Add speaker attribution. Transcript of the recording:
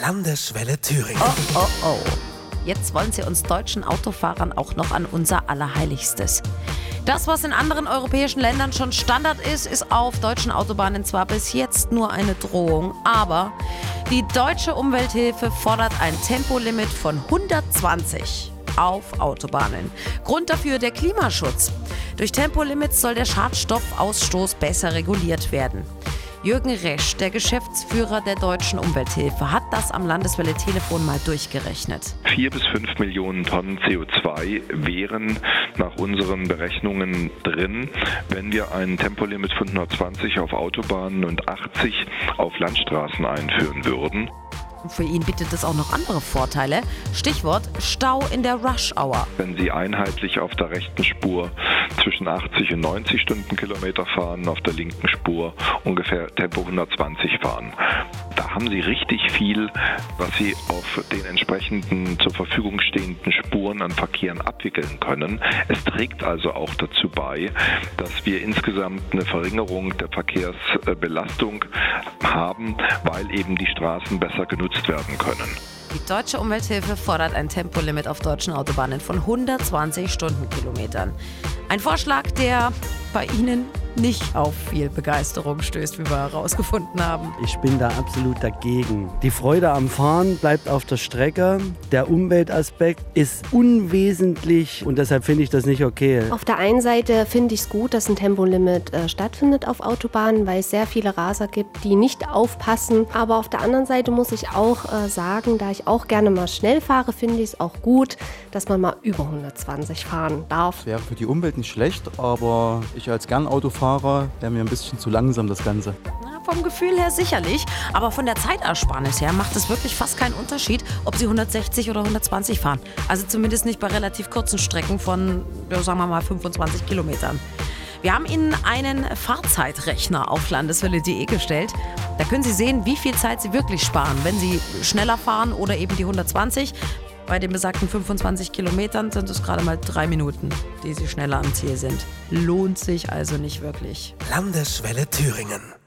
Speaker 1: Landeswelle Thüringen.
Speaker 2: Oh, oh, oh. Jetzt wollen sie uns deutschen Autofahrern auch noch an unser Allerheiligstes. Das, was in anderen europäischen Ländern schon Standard ist, ist auf deutschen Autobahnen zwar bis jetzt nur eine Drohung, aber die deutsche Umwelthilfe fordert ein Tempolimit von 120 auf Autobahnen. Grund dafür der Klimaschutz. Durch Tempolimits soll der Schadstoffausstoß besser reguliert werden. Jürgen Resch, der Geschäftsführer der Deutschen Umwelthilfe, hat das am Landeswelle Telefon mal durchgerechnet.
Speaker 3: Vier bis fünf Millionen Tonnen CO2 wären nach unseren Berechnungen drin, wenn wir ein Tempolimit von 120 auf Autobahnen und 80 auf Landstraßen einführen würden.
Speaker 2: Für ihn bietet es auch noch andere Vorteile. Stichwort Stau in der Rush Hour.
Speaker 3: Wenn Sie einheitlich auf der rechten Spur zwischen 80 und 90 Stundenkilometer fahren, auf der linken Spur ungefähr Tempo 120 fahren. Da haben Sie richtig viel, was Sie auf den entsprechenden zur Verfügung stehenden Spuren an Verkehren abwickeln können. Es trägt also auch dazu bei, dass wir insgesamt eine Verringerung der Verkehrsbelastung haben, weil eben die Straßen besser genutzt werden können.
Speaker 2: Die Deutsche Umwelthilfe fordert ein Tempolimit auf deutschen Autobahnen von 120 Stundenkilometern. Ein Vorschlag, der bei Ihnen nicht auf viel Begeisterung stößt, wie wir herausgefunden haben.
Speaker 4: Ich bin da absolut dagegen. Die Freude am Fahren bleibt auf der Strecke. Der Umweltaspekt ist unwesentlich und deshalb finde ich das nicht okay.
Speaker 5: Auf der einen Seite finde ich es gut, dass ein Tempolimit äh, stattfindet auf Autobahnen, weil es sehr viele Raser gibt, die nicht aufpassen. Aber auf der anderen Seite muss ich auch äh, sagen, da ich auch gerne mal schnell fahre, finde ich es auch gut, dass man mal über 120 fahren darf.
Speaker 6: Wäre für die Umwelt nicht schlecht, aber ich als Gern-Autofahrer wäre mir ein bisschen zu langsam das Ganze.
Speaker 2: Na, vom Gefühl her sicherlich, aber von der Zeitersparnis her macht es wirklich fast keinen Unterschied, ob Sie 160 oder 120 fahren. Also zumindest nicht bei relativ kurzen Strecken von, ja, sagen wir mal, 25 Kilometern. Wir haben Ihnen einen Fahrzeitrechner auf landeswelle.de gestellt. Da können Sie sehen, wie viel Zeit Sie wirklich sparen, wenn Sie schneller fahren oder eben die 120. Bei den besagten 25 Kilometern sind es gerade mal drei Minuten, die Sie schneller am Ziel sind. Lohnt sich also nicht wirklich.
Speaker 1: Landeswelle Thüringen.